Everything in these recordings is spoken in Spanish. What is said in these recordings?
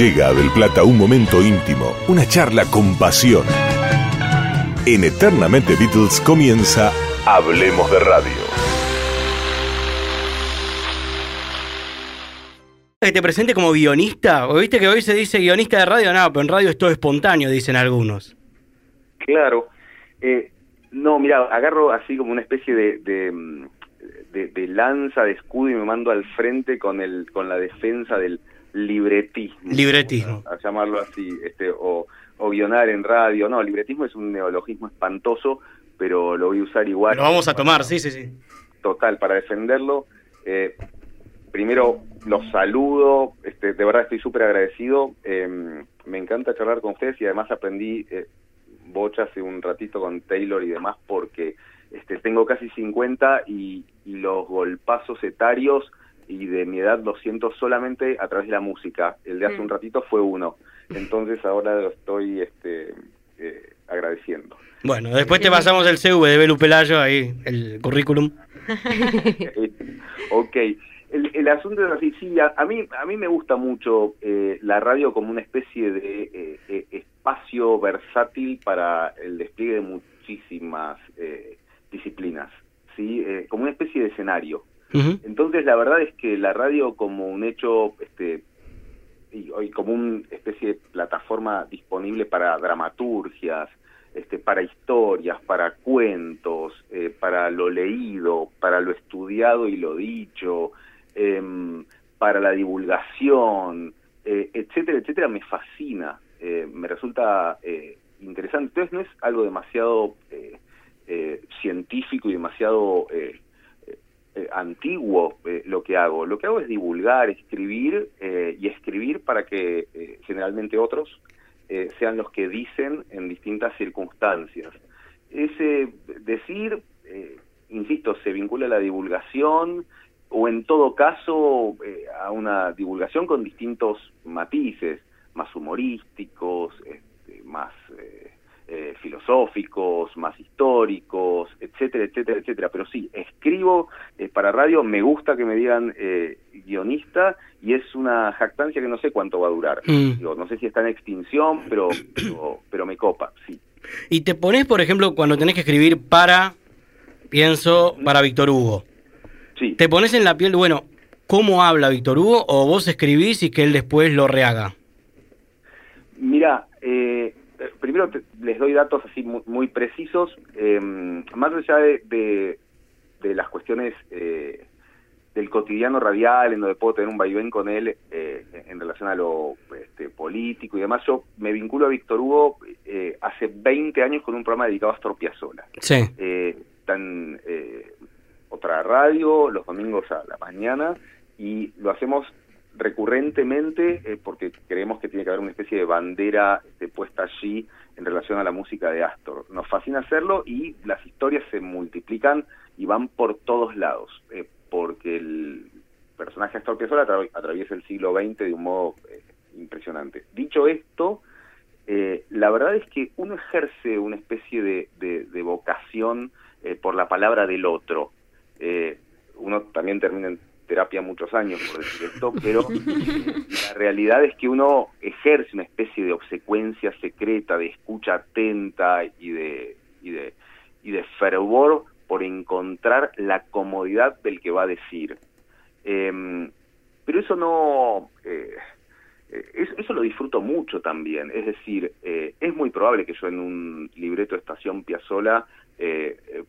Llega a Del Plata un momento íntimo, una charla con pasión. En Eternamente Beatles comienza Hablemos de Radio. Que te presente como guionista, o viste que hoy se dice guionista de radio, no, pero en radio es todo espontáneo, dicen algunos. Claro. Eh, no, mira, agarro así como una especie de, de, mm, de- de lanza, de escudo y me mando al frente con el con la defensa del libretismo. Libretismo. A, a llamarlo así, este, o, o guionar en radio. No, libretismo es un neologismo espantoso, pero lo voy a usar igual. Lo vamos a tomar, sí, sí, sí. Total, para defenderlo. Eh, primero, los saludo, este, de verdad estoy súper agradecido. eh, me encanta charlar con ustedes y además aprendí eh, bocha hace un ratito con Taylor y demás porque este, tengo casi 50 y, y los golpazos etarios y de mi edad los siento solamente a través de la música. El de hace Mm. un ratito fue uno. Entonces ahora lo estoy este, eh, agradeciendo. Bueno, después te pasamos el CV de Belu Pelayo, ahí, el currículum. Eh, ok. El, el asunto es así, sí, a, a mí a mí me gusta mucho eh, la radio como una especie de eh, eh, espacio versátil para el despliegue de muchísimas eh, disciplinas, sí, Eh, como una especie de escenario. Entonces la verdad es que la radio como un hecho este y, como una especie de plataforma disponible para dramaturgias, este, para historias, para cuentos, eh, para lo leído, para lo estudiado y lo dicho, em, para la divulgación, eh, etcétera, etcétera, me fascina, eh, me resulta eh, interesante. Entonces no es algo demasiado eh, eh, científico y demasiado eh, antiguo eh, lo que hago. Lo que hago es divulgar, escribir eh, y escribir para que eh, generalmente otros sean los que dicen en distintas circunstancias. Ese decir, insisto, se vincula a la divulgación o en todo caso a una divulgación con distintos matices, más humorísticos, este, más eh, filosóficos, más históricos, etcétera, etcétera, etcétera. Pero sí, escribo eh, para radio, me gusta que me digan eh, guionista y es una jactancia que no sé cuánto va a durar. Mm. Digo, no sé si está en extinción, pero, pero, pero me copa, sí. Y te pones, por ejemplo, cuando tenés que escribir para, pienso, para Víctor Hugo. Sí. ¿Te pones en la piel, bueno, cómo habla Víctor Hugo o vos escribís y que él después lo rehaga? Mira, eh, primero te- les doy datos así muy, muy precisos, eh, más allá de, de, de las cuestiones eh, del cotidiano radial, en donde puedo tener un vaivén con él eh, en relación a lo este, político y demás, yo me vinculo a Víctor Hugo eh, hace 20 años con un programa dedicado a Astor Piazzolla. Sí. Eh, están eh, otra radio los domingos a la mañana y lo hacemos recurrentemente eh, porque creemos que tiene que haber una especie de bandera este, puesta allí en relación a la música de Astor. Nos fascina hacerlo y las historias se multiplican y van por todos lados, eh, porque el personaje Astor Piazzolla atra- atraviesa el siglo XX de un modo eh, impresionante. Dicho esto, la verdad es que uno ejerce una especie de, de- de vocación por la palabra del otro. Uno también termina en terapia muchos años por decir esto, pero eh, la realidad es que uno ejerce una especie de obsecuencia secreta, de escucha atenta y de, y de, y de fervor por encontrar la comodidad del que va a decir. Em, pero eso no... eh, eh, eso, lo disfruto mucho también. Es decir, es muy probable que yo en un libreto de Estación Piazzola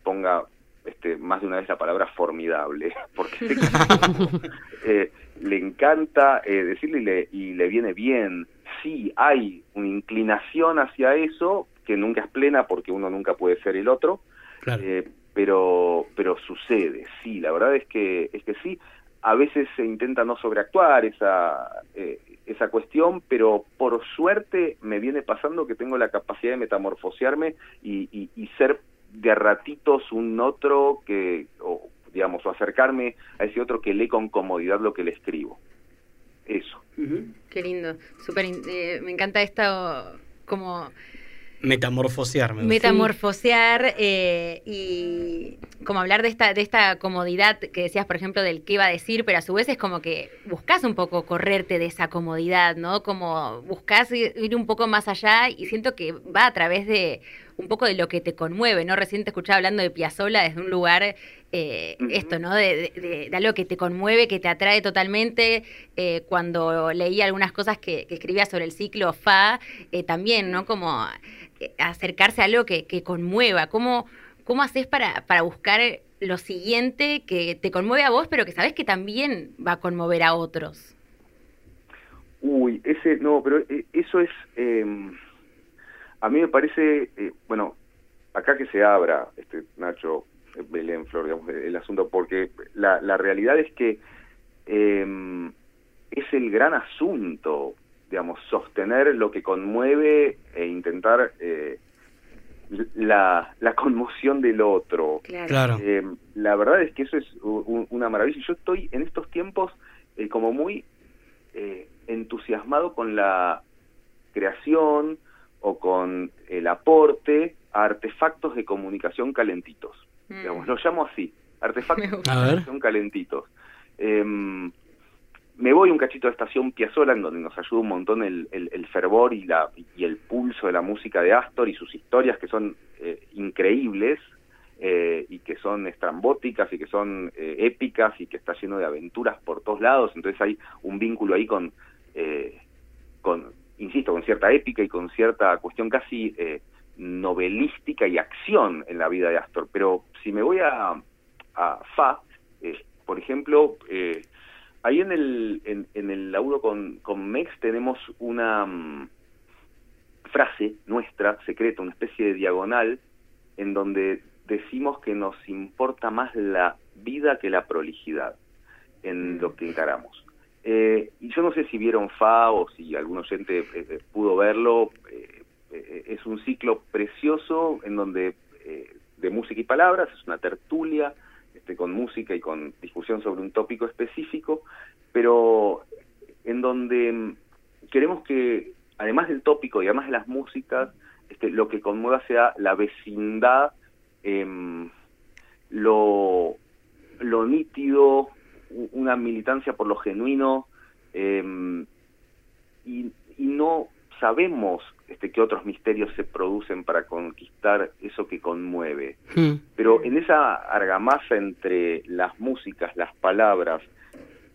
ponga este, más de una vez la palabra formidable, porque sé que, eh, le encanta eh, decirle y le, y le viene bien. Sí, hay una inclinación hacia eso, que nunca es plena porque uno nunca puede ser el otro, Claro. eh, pero pero sucede, sí, la verdad es que es que sí. A veces se intenta no sobreactuar esa eh, esa cuestión, pero por suerte me viene pasando que tengo la capacidad de metamorfosearme y, y, y ser de a ratitos un otro que, o, digamos, o acercarme a ese otro que lee con comodidad lo que le escribo. Eso. Qué lindo. Súper in- eh, me encanta esto como Metamorfosear. me. Metamorfosear eh, y como hablar de esta, de esta comodidad que decías, por ejemplo, del qué iba a decir, pero a su vez es como que buscas un poco correrte de esa comodidad, ¿no? Como buscas ir un poco más allá y siento que va a través de un poco de lo que te conmueve, ¿no? Recién te escuchaba hablando de Piazzolla desde un lugar, eh, esto, ¿no? De, de- de algo que te conmueve, que te atrae totalmente. Eh, cuando leí algunas cosas que, que escribía sobre el ciclo Fa, eh, también, ¿no? Como acercarse a algo que, que conmueva. ¿Cómo, cómo haces para, para buscar lo siguiente que te conmueve a vos, pero que sabes que también va a conmover a otros? Uy, ese, no, pero eso es, eh, a mí me parece, eh, bueno, acá que se abra, este Nacho, eh, Belén, Flor, digamos, el, el asunto, porque la, la realidad es que eh, es el gran asunto, digamos, sostener lo que conmueve e intentar eh, la, la conmoción del otro. Claro. Eh, la verdad es que eso es u- u- una maravilla. Yo estoy en estos tiempos eh, como muy eh, entusiasmado con la creación o con el aporte a artefactos de comunicación calentitos. Mm. Digamos, lo llamo así, artefactos de comunicación calentitos. Em, me voy un cachito a Estación Piazzola, en donde nos ayuda un montón el, el- el fervor y, la, y el pulso de la música de Astor y sus historias que son eh, increíbles eh, y que son estrambóticas y que son eh, épicas y que está lleno de aventuras por todos lados. Entonces hay un vínculo ahí con, eh, con insisto, con cierta épica y con cierta cuestión casi eh, novelística y acción en la vida de Astor. Pero si me voy a, a Fa, eh, por ejemplo, eh, ahí en el, en, en el laburo con, con Mex tenemos una mm, frase nuestra, secreta, una especie de diagonal, en donde decimos que nos importa más la vida que la prolijidad en lo que encaramos. Eh, y yo no sé si vieron Fa o si algún oyente eh, eh, pudo verlo. eh, eh, es un ciclo precioso en donde de música y palabras, es una tertulia este, con música y con discusión sobre un tópico específico, pero en donde mm, queremos que, además del tópico y además de las músicas, este, lo que conmueva sea la vecindad, em, lo, lo nítido, una militancia por lo genuino, em, y, y no sabemos este, qué otros misterios se producen para conquistar eso que conmueve. Mm. Pero en esa argamasa entre las músicas, las palabras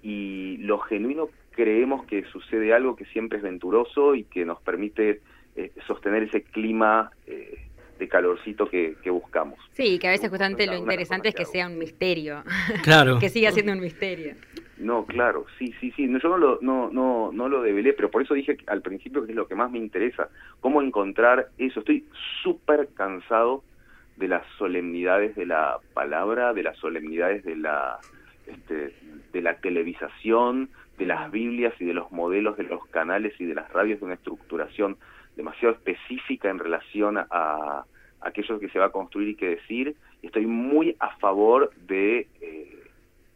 y lo genuino, creemos que sucede algo que siempre es venturoso y que nos permite eh, sostener ese clima eh, de calorcito que, que buscamos. Sí, que a veces justamente lo interesante es que sea un misterio, Claro. que siga siendo un misterio. No, claro, sí, sí, sí. No, yo no lo, no, no, no lo develé, pero por eso dije al principio que es lo que más me interesa. Cómo encontrar eso. Estoy súper cansado de las solemnidades de la palabra, de las solemnidades de la, este, de la televisación, de las Biblias y de los modelos de los canales y de las radios de una estructuración demasiado específica en relación a, a aquello que se va a construir y que decir. Estoy muy a favor de eh,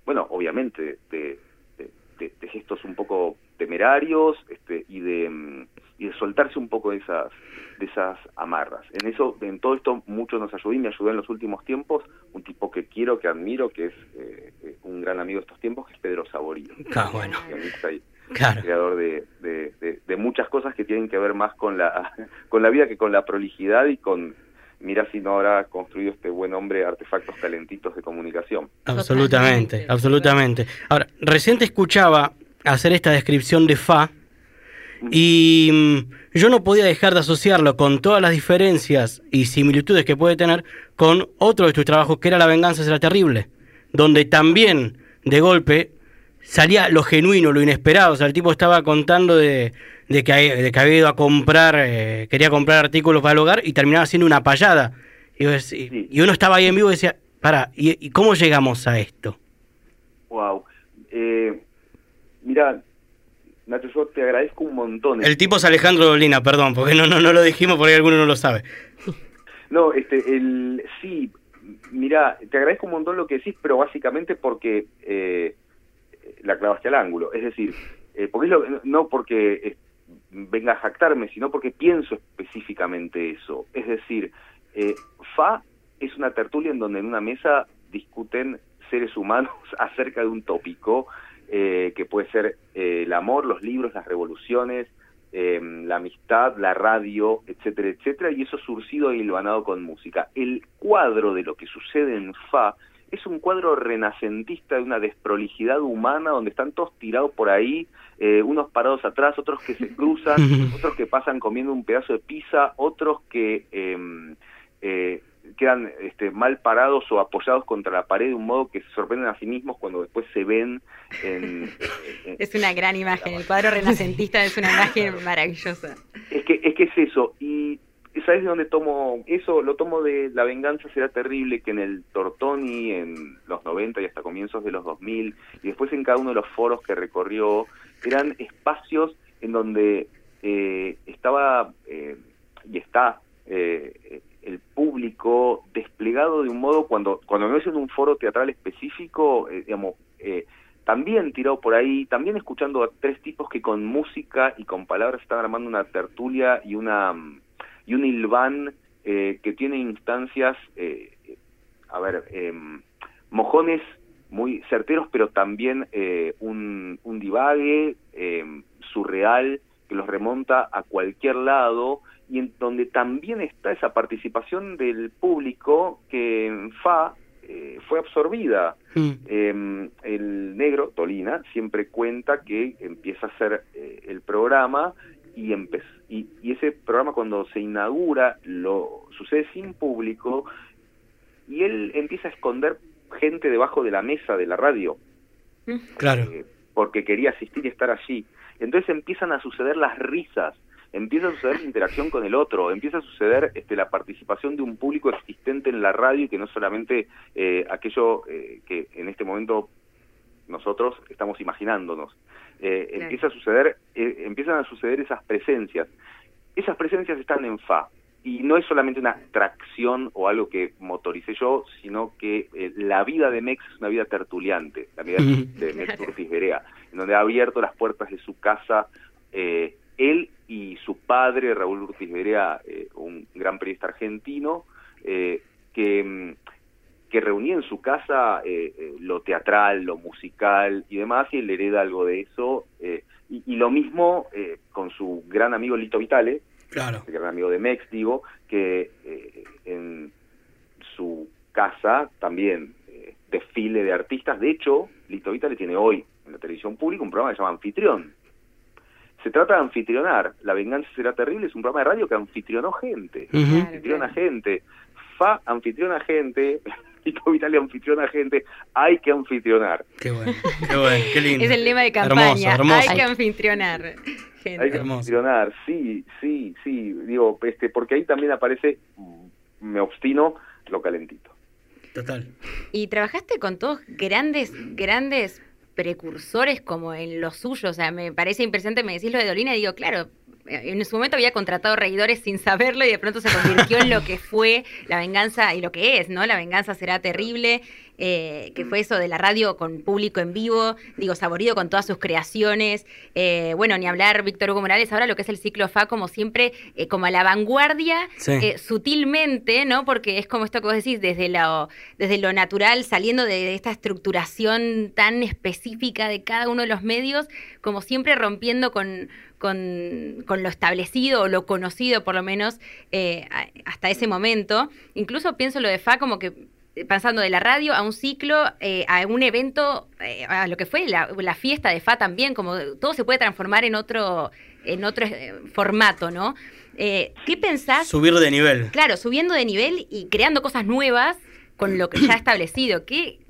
bueno, obviamente, de, de- de- de gestos un poco temerarios este, y, de, mm, y de soltarse un poco de esas, de esas amarras. En eso, en todo esto, mucho nos ayudó y me ayudó en los últimos tiempos un tipo que quiero, que admiro, que es eh, eh, un gran amigo de estos tiempos, que es Pedro Saborío, Ah, bueno. Claro. creador de, de- de- de muchas cosas que tienen que ver más con la, con la vida que con la prolijidad y con, mira si no habrá construido este buen hombre artefactos calentitos de comunicación. Absolutamente, absolutamente. Ahora, recién te escuchaba hacer esta descripción de Fa y mm, yo no podía dejar de asociarlo con todas las diferencias y similitudes que puede tener con otro de tus trabajos que era La venganza será terrible, donde también de golpe salía lo genuino, lo inesperado. O sea, el tipo estaba contando de, de que, de que había ido a comprar, eh, quería comprar artículos para el hogar y terminaba siendo una payada. Y, vos- y- Sí. y uno estaba ahí en vivo y decía, para, ¿y, y cómo llegamos a esto? Wow. Eh, mira, Nacho, yo te agradezco un montón. El tipo es Alejandro Dolina, perdón, porque no, no, no lo dijimos porque alguno no lo sabe. No, este, el, sí, mira, te agradezco un montón lo que decís, pero básicamente porque eh, la clavaste al ángulo. Es decir, eh, porque es lo- no porque eh, venga a jactarme, sino porque pienso específicamente eso. Es decir, eh, FA es una tertulia en donde en una mesa discuten seres humanos acerca de un tópico eh, que puede ser eh, el amor, los libros, las revoluciones, em, la amistad, la radio, etcétera, etcétera, y eso surcido y hilvanado con música. El cuadro de lo que sucede en FA es un cuadro renacentista de una desprolijidad humana donde están todos tirados por ahí, eh, unos parados atrás, otros que se cruzan, otros que pasan comiendo un pedazo de pizza, otros que em, eh, quedan este, mal parados o apoyados contra la pared de un modo que se sorprenden a sí mismos cuando después se ven en... es una gran imagen, el cuadro renacentista es una imagen maravillosa. Es que, es que es eso, y ¿sabes de dónde tomo eso? Lo tomo de La venganza será terrible, que en el Tortoni, en los 90 y hasta comienzos de los 2000, y después en cada uno de los foros que recorrió, eran espacios en donde eh, estaba eh, y está eh, el público desplegado de un modo cuando cuando es en un foro teatral específico, digamos, también tirado por ahí, también escuchando a tres tipos que con música y con palabras están armando una tertulia y una y un Ilván eh, que tiene instancias, eh, a ver, em, mojones muy certeros, pero también eh, un, un divague em, surreal que los remonta a cualquier lado y en donde también está esa participación del público que en FA fue absorbida. Mm. El negro, Tolina, siempre cuenta que empieza a hacer el programa y, y, y, ese programa cuando se inaugura lo sucede sin público y él empieza a esconder gente debajo de la mesa de la radio. Mm. Claro. Eh, porque quería asistir y estar allí. Entonces empiezan a suceder las risas, empieza a suceder la interacción con el otro, empieza a suceder este, la participación de un público existente en la radio y que no solamente eh, aquello eh, que en este momento nosotros estamos imaginándonos. Eh, empieza a suceder, eh, empiezan a suceder esas presencias. Esas presencias están en fa y no es solamente una tracción o algo que motoricé yo, sino que eh, la vida de Mex es una vida tertuliante, la vida de Mex Urtiz Berea, en donde ha abierto las puertas de su casa él y su padre, Raúl Urtiz Berea, un gran periodista argentino, que mm, que reunía en su casa eh, eh, lo teatral, lo musical y demás, y él hereda algo de eso. Eh, y, lo mismo con su gran amigo Lito Vitale, claro. el gran amigo de Mex, digo, que en su casa también desfile de artistas. De hecho, Lito Vitale tiene hoy en la televisión pública un programa que se llama Anfitrión. Se trata de anfitrionar. La venganza será terrible. Es un programa de radio que anfitrionó gente. Anfitriona gente. Fa anfitriona gente. Y Italia anfitriona gente, hay que anfitrionar. Qué bueno, qué bueno, qué lindo. Es el lema de campaña, hay que anfitrionar. Gente. Hay que anfitrionar, sí, sí, sí, digo, este, porque ahí también aparece, mm, me obstino, lo calentito. Total. Y trabajaste con todos grandes, grandes precursores como en lo suyo, o sea, me parece impresionante, me decís lo de Dolina y digo, claro, en su momento había contratado reidores sin saberlo y de pronto se convirtió en lo que fue la venganza y lo que es, ¿no? La venganza será terrible, eh, que fue eso de la radio con público en vivo, digo, saborido con todas sus creaciones. Eh, bueno, ni hablar Víctor Hugo Morales, ahora lo que es el ciclo FA, como siempre, eh, como a la vanguardia, sutilmente, ¿no? Porque es como esto que vos decís, desde lo, desde lo natural, saliendo de esta estructuración tan específica de cada uno de los medios, como siempre rompiendo con con, con, lo establecido o lo conocido por lo menos eh, hasta ese momento. Incluso pienso lo de FA como que pasando de la radio a un ciclo, eh, a un evento, a lo que fue la, fiesta de FA también, como todo se puede transformar en otro, en otro formato, ¿no? ¿Qué pensás? Subir de nivel. Claro, subiendo de nivel y creando cosas nuevas con lo que ya establecido. ¿Qué,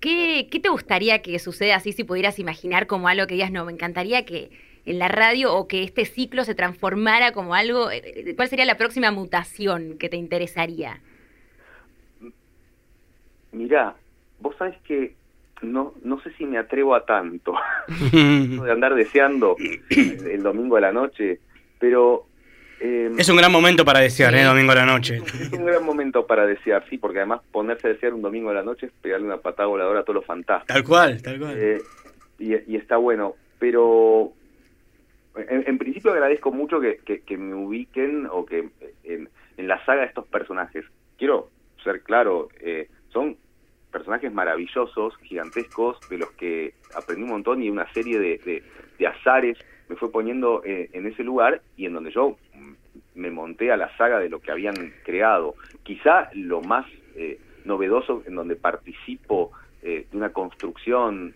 qué, qué te gustaría que suceda así si pudieras imaginar como algo que digas, no, me encantaría que en la radio o que este ciclo se transformara como algo? Eh, eh, ¿Cuál sería la próxima mutación que te interesaría? Mirá, vos sabés que no, no sé si me atrevo a tanto de andar deseando el, domingo a la noche, pero... Em, es un gran momento para desear, ¿eh? Domingo a la noche. Es un gran momento para desear, sí, porque además ponerse a desear un domingo a la noche es pegarle una patada voladora a todos los fantasmas. Tal cual, tal cual. y, y, está bueno, pero en, principio agradezco mucho que, me ubiquen o que en, la saga de estos personajes. Quiero ser claro, eh, son personajes maravillosos, gigantescos, de los que aprendí un montón y una serie de, azares me fue poniendo eh, en ese lugar y en donde yo me monté a la saga de lo que habían creado. Quizá lo más eh, novedoso en donde participo de una construcción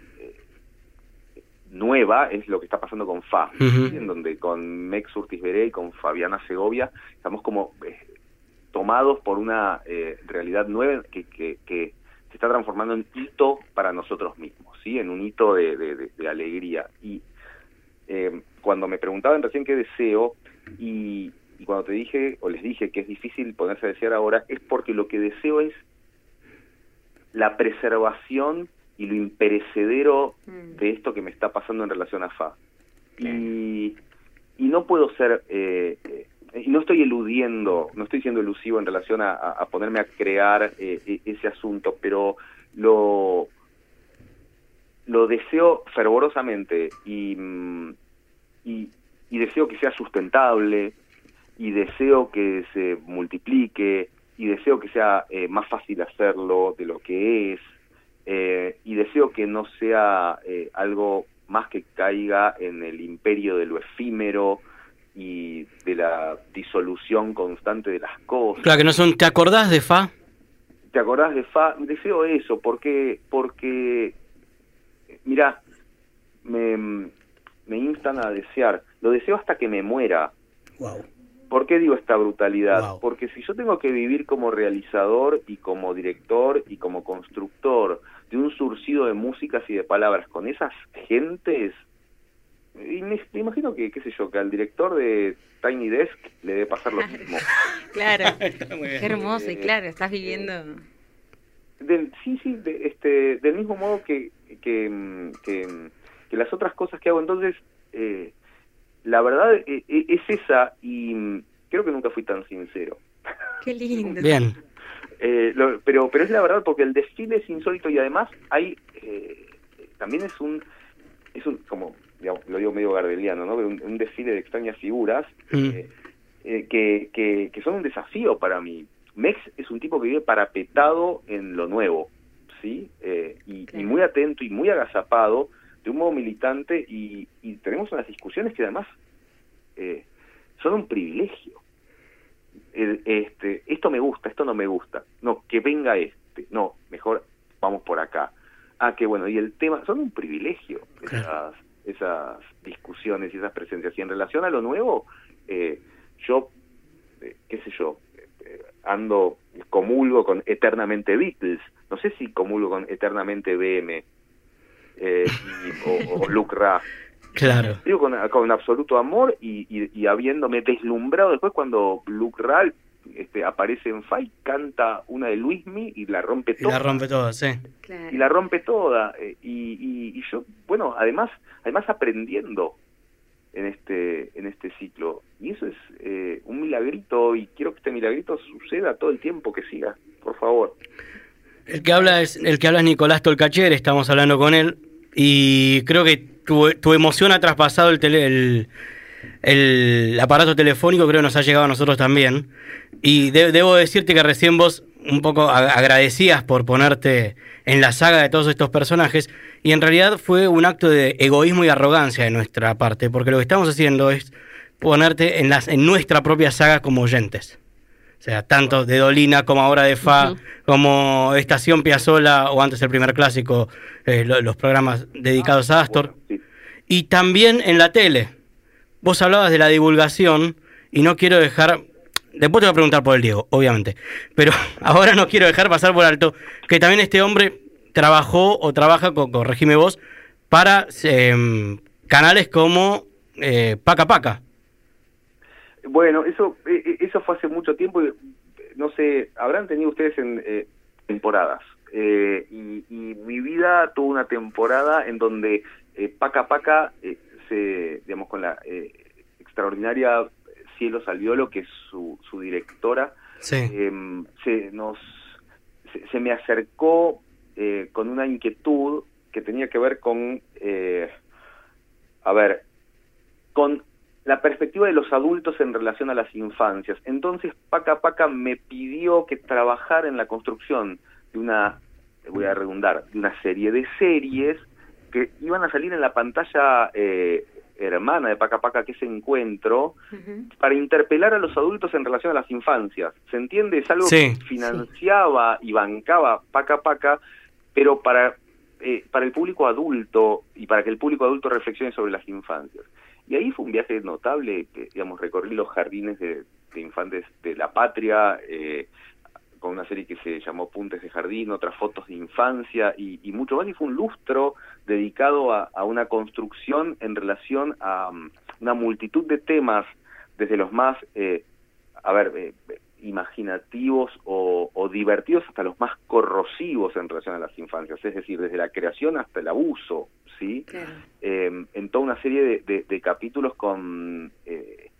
nueva es lo que está pasando con FA, en donde con Mex Urtis Beré y con Fabiana Segovia estamos como eh, tomados por una eh, realidad nueva que, que, se está transformando en hito para nosotros mismos, ¿sí? en un hito de, alegría. Y eh, cuando me preguntaban recién qué deseo, y, y cuando te dije o les dije que es difícil ponerse a desear ahora, es porque lo que deseo es la preservación y lo imperecedero mm. de esto que me está pasando en relación a FA. Y, y no puedo ser, eh, eh, y no estoy eludiendo, no estoy siendo elusivo en relación a, ponerme a crear eh, e, ese asunto, pero lo, lo deseo fervorosamente y, mm, y, y deseo que sea sustentable y deseo que se multiplique y deseo que sea más fácil hacerlo de lo que es eh, y deseo que no sea eh, algo más que caiga en el imperio de lo efímero y de la disolución constante de las cosas. Claro, que no son, ¿te acordás de Fa? ¿Te acordás de Fa? Deseo eso, porque, porque mira, me, me instan a desear, lo deseo hasta que me muera. Wow. ¿Por qué digo esta brutalidad? Porque si yo tengo que vivir como realizador y como director y como constructor de un surcido de músicas y de palabras con esas gentes, y me, imagino que, qué sé yo, que al director de Tiny Desk le debe pasar lo mismo. claro, qué hermoso, y claro, estás viviendo... sí, sí, este, del mismo modo que, que, que, las otras cosas que hago. Entonces, eh, la verdad e, e, es esa y mm, creo que nunca fui tan sincero. Qué lindo. Bien. Eh, pero pero es la verdad porque el desfile es insólito y además hay eh, también es un es un como lo digo medio gardeliano no un, un desfile de extrañas figuras mm. eh, que, que, son un desafío para mí Mex es un tipo que vive parapetado en lo nuevo sí y, y, muy atento y muy agazapado de un modo militante y, tenemos unas discusiones que además eh, son un privilegio. este, esto me gusta, esto no me gusta. No, que venga este. No, mejor vamos por acá. Ah, que bueno, y el tema, son un privilegio esas, esas discusiones y esas presencias. Y en relación a lo nuevo, eh, yo, eh, qué sé yo, ando, comulgo con Eternamente Beatles. No sé si comulgo con Eternamente BM, eh, o, Luke Ra. Claro. Digo con, absoluto amor y, y, habiéndome deslumbrado después cuando Luke Ra este, aparece en Fight, canta una de Luismi y la rompe toda. Y la rompe toda, sí. Y la rompe toda. Eh, y, y, yo, bueno, además, además aprendiendo en este, en este ciclo. Y eso es eh, un milagrito y quiero que este milagrito suceda todo el tiempo que siga, por favor. El que habla es, el que habla es Nicolás Tolcacher, estamos hablando con él, y creo que tu, tu emoción ha traspasado el, tele, el, aparato telefónico, creo que nos ha llegado a nosotros también. Y debo decirte que recién vos un poco agradecías por ponerte en la saga de todos estos personajes, y en realidad fue un acto de egoísmo y arrogancia de nuestra parte, porque lo que estamos haciendo es ponerte en, las, en nuestra propia saga como oyentes. O sea, tanto de Dolina como ahora de Fa, como Estación Piazzola o antes el primer clásico, eh, los programas dedicados a Astor. Y también en la tele. Vos hablabas de la divulgación y no quiero dejar... Después te voy a preguntar por el Diego, obviamente. Pero ahora no quiero dejar pasar por alto que también este hombre trabajó o trabaja, con, corregime vos, para em, canales como eh, Paca Paca. Bueno, eso eh, eh, eso fue hace mucho tiempo. No sé, habrán tenido ustedes en eh, temporadas. y, mi vida tuvo una temporada en donde Paca Paca se, digamos, con la extraordinaria Cielo Salviolo, que es su, su directora, em, se nos se, me acercó con una inquietud que tenía que ver con, a ver, con la perspectiva de los adultos en relación a las infancias. Entonces, Paca Paca me pidió que trabajara en la construcción de una, voy a redundar, de una serie de series que iban a salir en la pantalla eh, hermana de Paca Paca, que es Encuentro, para interpelar a los adultos en relación a las infancias. ¿Se entiende? Es algo que financiaba y bancaba Paca Paca, pero para, eh, para el público adulto y para que el público adulto reflexione sobre las infancias. Y ahí fue un viaje notable, que, digamos, recorrí los jardines de, infantes de la patria, eh, con una serie que se llamó Puntes de Jardín, otras fotos de infancia y, mucho más, y fue un lustro dedicado a, una construcción en relación a um, una multitud de temas, desde los más, eh, a ver, eh, imaginativos o, divertidos hasta los más corrosivos en relación a las infancias, es decir, desde la creación hasta el abuso, ¿sí? Em, en toda una serie de, capítulos con eh,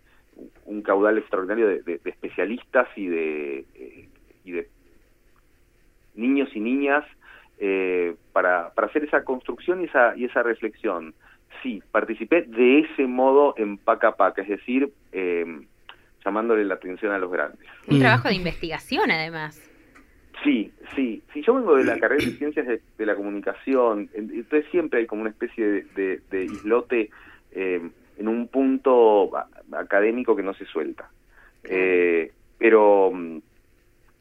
un caudal extraordinario de, especialistas y de, eh, y de niños y niñas eh, para, para hacer esa construcción y esa, y esa reflexión. Sí, participé de ese modo en Paca Paca, es decir, em, llamándole la atención a los grandes. Un trabajo de investigación, además. Sí, sí. Si yo vengo de la carrera de ciencias de, la comunicación, entonces siempre hay como una especie de, islote eh, en un punto académico que no se suelta. Eh, pero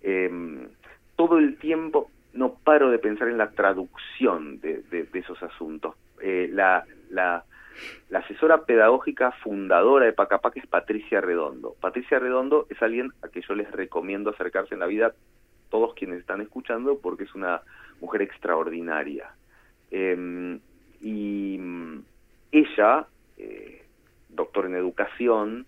em, todo el tiempo no paro de pensar en la traducción de, esos asuntos. Eh, la, la, la asesora pedagógica fundadora de Pacapac es Patricia Redondo. Patricia Redondo es alguien a que yo les recomiendo acercarse en la vida, todos quienes están escuchando, porque es una mujer extraordinaria. Em, y mm, ella, eh, doctor en educación,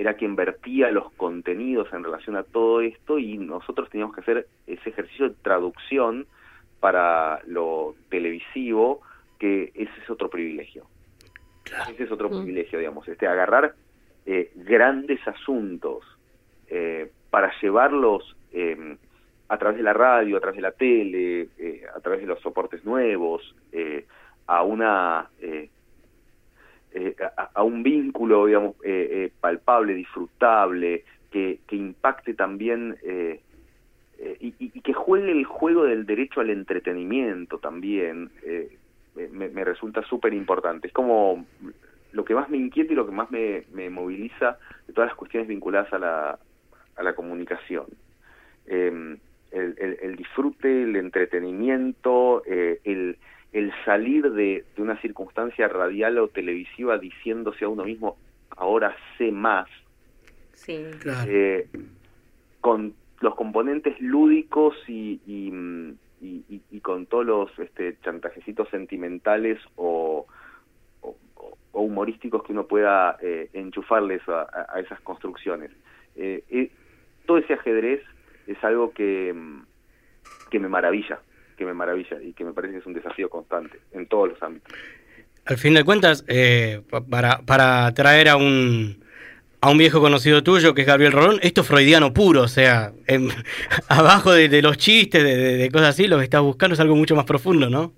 era quien vertía los contenidos en relación a todo esto y nosotros teníamos que hacer ese ejercicio de traducción para lo televisivo, que ese es otro privilegio. Ese es otro mm. privilegio, digamos, este, agarrar eh, grandes asuntos eh, para llevarlos em, a través de la radio, a través de la tele, eh, a través de los soportes nuevos, a una a, un vínculo, digamos, palpable, disfrutable, que, impacte también y, y, que juegue el juego del derecho al entretenimiento también. Eh, me, resulta súper importante. Es como lo que más me inquieta y lo que más me, moviliza de todas las cuestiones vinculadas a la, a la comunicación. Em, el, disfrute, el entretenimiento, eh, el, el salir de, una circunstancia radial o televisiva diciéndose a uno mismo, ahora sé más. Sí. Eh, con los componentes lúdicos y, y, y, con todos los este, chantajecitos sentimentales o, humorísticos que uno pueda eh, enchufarles a, esas construcciones. Eh, eh, todo ese ajedrez es algo que, que me maravilla, que me maravilla y que me parece que es un desafío constante en todos los ámbitos. Al fin de cuentas, para, para traer a un, a un viejo conocido tuyo que es Gabriel Rolón, esto es freudiano puro, o sea, abajo de, los chistes, de, cosas así, lo que estás buscando es algo mucho más profundo, ¿no?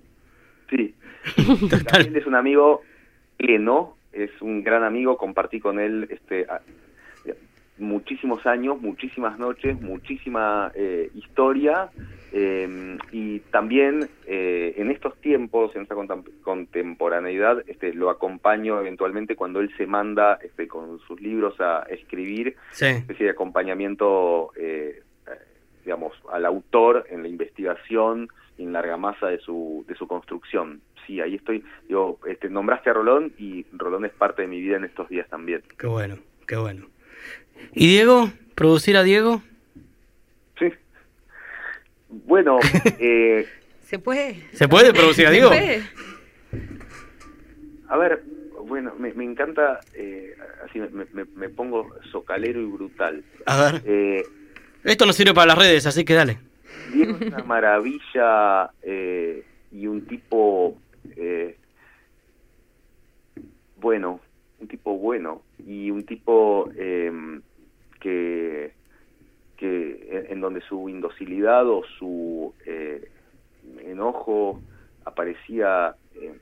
Sí. Gabriel es un amigo pleno, es un gran amigo, compartí con él este muchísimos años, muchísimas noches, muchísima eh, historia eh, y también eh, en estos tiempos, en esta contemporaneidad, este, lo acompaño eventualmente cuando él se manda este, con sus libros a escribir, sí. especie de acompañamiento, digamos, al autor en la investigación y en la argamasa de su, de su construcción. Sí, ahí estoy. Digo, este, nombraste a Rolón y Rolón es parte de mi vida en estos días también. Qué bueno, qué bueno. ¿Y Diego? ¿Producir a Diego? Sí. Bueno, eh, ¿se puede? ¿Se puede producir a Diego? A ver, bueno, me, encanta, eh, así me, pongo socalero y brutal. A ver. Eh, Esto no sirve para las redes, así que dale. Diego es una maravilla y un tipo, bueno, un tipo bueno y un tipo em, que, que en, donde su indocilidad o su eh, enojo aparecía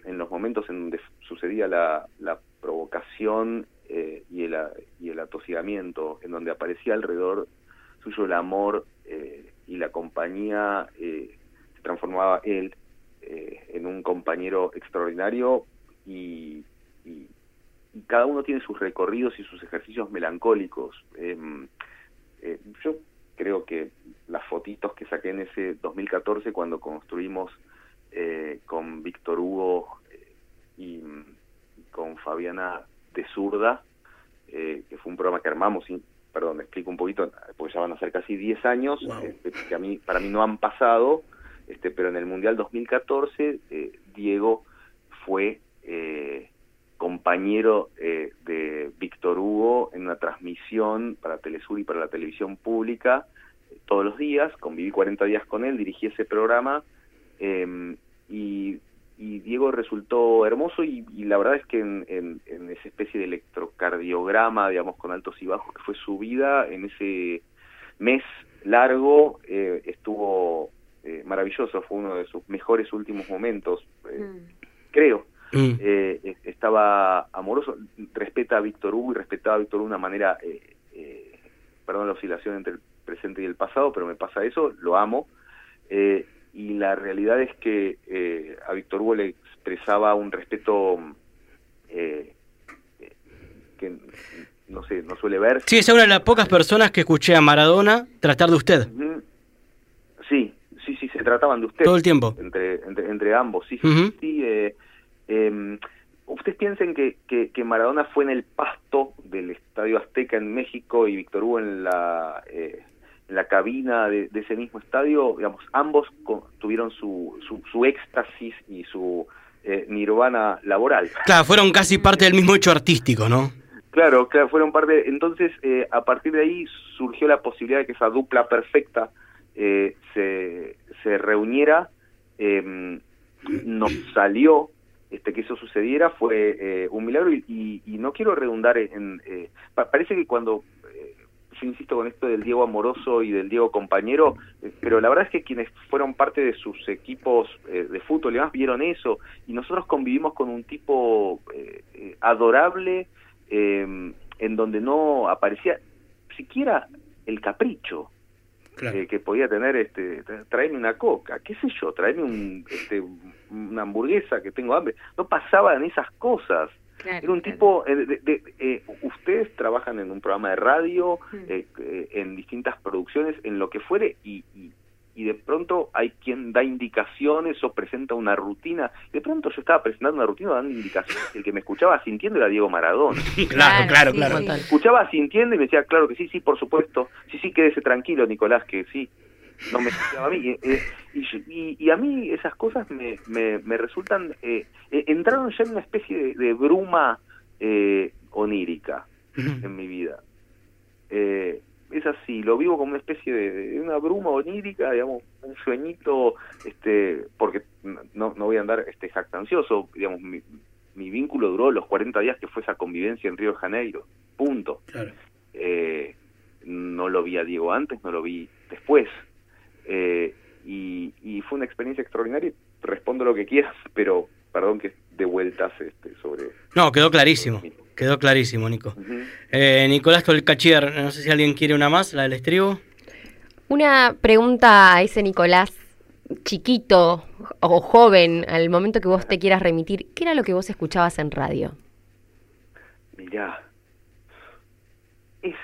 en, los momentos en donde sucedía la, la provocación eh, y, el, y el atosigamiento, en donde aparecía alrededor suyo el amor eh, y la compañía, eh, se transformaba él en un compañero extraordinario y, cada uno tiene sus recorridos y sus ejercicios melancólicos. Em, yo creo que las fotitos que saqué en ese 2014 cuando construimos con Víctor Hugo y con Fabiana de Zurda, eh, que fue un programa que armamos, perdón, me explico un poquito, porque ya van a ser casi 10 años, este, que a mí, para mí no han pasado, este, pero en el Mundial 2014 eh, Diego fue eh, compañero de Víctor Hugo en una transmisión para Telesur y para la televisión pública todos los días, conviví 40 días con él, dirigí ese programa em, y y Diego resultó hermoso y, la verdad es que en, esa especie de electrocardiograma, digamos, con altos y bajos, que fue su vida, en ese mes largo eh, estuvo eh, maravilloso, fue uno de sus mejores últimos momentos, eh, mm. creo. Mm. estaba amoroso, respeta a Víctor Hugo y respetaba a Víctor Hugo de una manera, perdón la oscilación entre el presente y el pasado, pero me pasa eso, lo amo y la realidad es que eh, a Víctor Hugo le expresaba un respeto eh, que no sé, no suele ver. Sí, es una de las pocas personas que escuché a Maradona tratar de usted. Sí, sí, sí, se trataban de usted. Todo el tiempo. Entre, entre, ambos, sí, sí. sí eh, em, Ustedes piensen que, que, Maradona fue en el pasto del Estadio Azteca en México y Víctor Hugo en la la cabina de, ese mismo estadio, digamos, ambos tuvieron su, su, éxtasis y su eh, nirvana laboral. Claro, fueron casi parte del mismo hecho artístico, ¿no? Claro, claro, fueron parte. Entonces, eh, a partir de ahí surgió la posibilidad de que esa dupla perfecta eh, se, se reuniera. Em, nos salió este, que eso sucediera, fue un milagro y, y, no quiero redundar en... parece que cuando yo insisto con esto del Diego amoroso y del Diego compañero, eh, pero la verdad es que quienes fueron parte de sus equipos eh, de fútbol y demás vieron eso, y nosotros convivimos con un tipo eh, adorable, en donde no aparecía siquiera el capricho. Que podía tener este traerme una coca qué sé yo traerme un, este, una hamburguesa que tengo hambre. No pasaban esas cosas. Era un tipo, eh, de, eh, ustedes trabajan en un programa de radio, hmm. eh, en distintas producciones, en lo que fuere, y, y, de pronto hay quien da indicaciones o presenta una rutina. De pronto yo estaba presentando una rutina dando indicaciones, el que me escuchaba sintiendo era Diego Maradona. claro, claro, claro. Escuchaba sintiendo y me decía, claro que sí, sí, por supuesto. Sí, sí, quédese tranquilo, Nicolás, que sí no me escuchaba a mí. Eh, y, y, a mí esas cosas me, me, resultan, eh, eh, entraron ya en una especie de, bruma onírica en mi vida. Es así, lo vivo como una especie de, una bruma onírica, digamos, un sueñito, este, porque no, no voy a andar este jactancioso, digamos, mi, mi vínculo duró los 40 días que fue esa convivencia en Río de Janeiro, punto. no lo vi a Diego antes, no lo vi después. Eh, y, fue una experiencia extraordinaria. Respondo lo que quieras, pero perdón que de vueltas este, sobre... No, quedó clarísimo. Quedó clarísimo, Nico. eh, Nicolás Tolcachier, no sé si alguien quiere una más, la del estribo. Una pregunta a ese Nicolás chiquito o joven, al momento que vos te quieras remitir, ¿qué era lo que vos escuchabas en radio? Mirá, es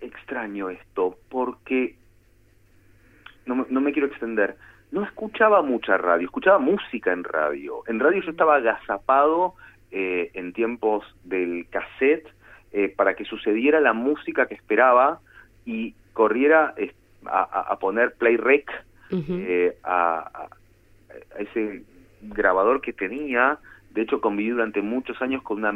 extraño esto, porque no, me quiero extender, no escuchaba mucha radio, escuchaba música en radio. En radio yo estaba agazapado eh, en tiempos del cassette eh, para que sucediera la música que esperaba y corriera a, poner play rec eh, a, ese grabador que tenía. De hecho, conviví durante muchos años con una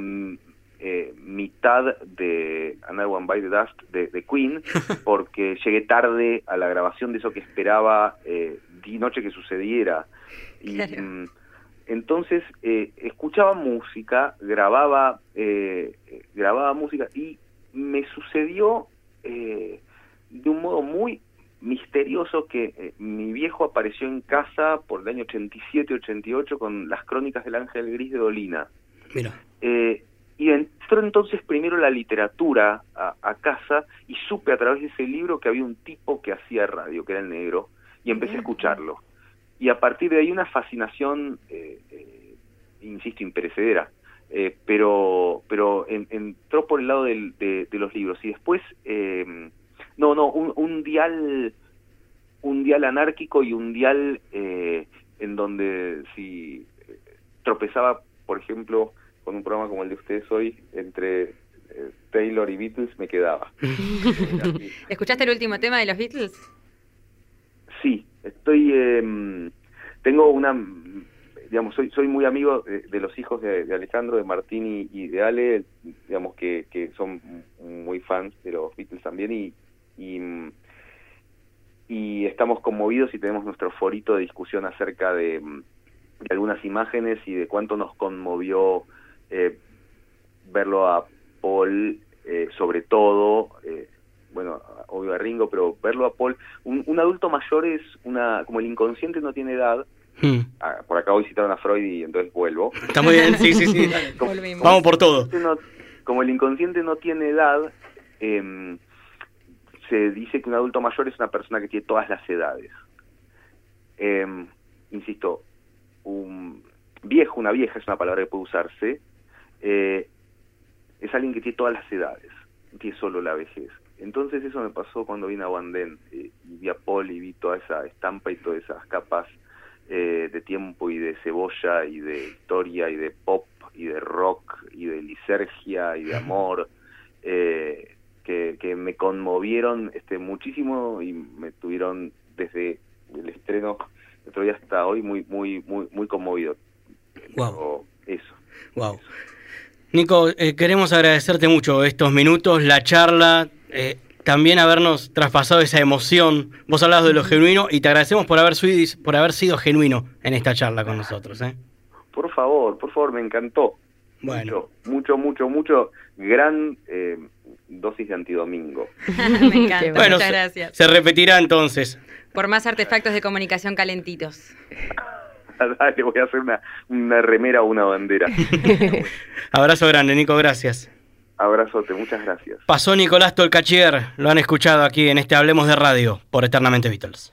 eh, mitad de Another One by the Dust de, Queen, porque llegué tarde a la grabación de eso que esperaba eh, di noche que sucediera. Y mm, entonces eh, escuchaba música, grababa, eh, grababa música y me sucedió de un modo muy misterioso que mi viejo apareció en casa por el año 87-88 con las crónicas del Ángel Gris de Dolina. Mira y entró entonces primero la literatura a, a, casa y supe a través de ese libro que había un tipo que hacía radio, que era el negro, y empecé a escucharlo. Y a partir de ahí una fascinación, eh, eh, insisto, imperecedera, eh, pero pero en, entró por el lado del, de, de, los libros. Y después, eh, no, no, un, un dial un dial anárquico y un dial eh, en donde si tropezaba, por ejemplo, con un programa como el de ustedes hoy, entre Taylor y Beatles, me quedaba. ¿Escuchaste el último tema de los Beatles? Sí, estoy... Eh, tengo una... Digamos, soy, soy muy amigo de, los hijos de, de, Alejandro, de Martín y, de Ale, digamos que, que son muy fans de los Beatles también y, y estamos conmovidos y tenemos nuestro forito de discusión acerca de, de algunas imágenes y de cuánto nos conmovió eh, verlo a Paul, eh, sobre todo, eh, bueno, obvio a Ringo, pero verlo a Paul, un, un, adulto mayor es una, como el inconsciente no tiene edad, hmm. ah, por acá hoy citaron a Freud y entonces vuelvo. Está muy bien, sí, sí, sí. como, Vamos por todo. No, como el inconsciente no tiene edad, eh, se dice que un adulto mayor es una persona que tiene todas las edades. Eh, insisto, un viejo, una vieja es una palabra que puede usarse, eh, es alguien que tiene todas las edades, tiene solo la vejez. Entonces eso me pasó cuando vine a Wanden eh, y vi a Paul y vi toda esa estampa y todas esas capas eh, de tiempo y de cebolla y de historia y de pop y de rock y de lisergia y de amor. Eh, que, que me conmovieron este muchísimo y me tuvieron desde el estreno el otro día hasta hoy muy muy muy muy conmovido. Wow. Eso. Wow. Nico, eh, queremos agradecerte mucho estos minutos, la charla, eh, también habernos traspasado esa emoción. Vos hablabas de lo genuino y te agradecemos por haber, por haber sido genuino en esta charla con nosotros. ¿eh? Por favor, por favor, me encantó. Bueno. Mucho, mucho, mucho, mucho. Gran eh, dosis de antidomingo. Me encanta, bueno, muchas se, gracias. Se repetirá entonces. Por más artefactos de comunicación calentitos. Dale, voy a hacer una, una remera o una bandera. Abrazo grande, Nico, gracias. Abrazote, muchas gracias. Pasó Nicolás Tolcachier, lo han escuchado aquí en este Hablemos de Radio por Eternamente Beatles.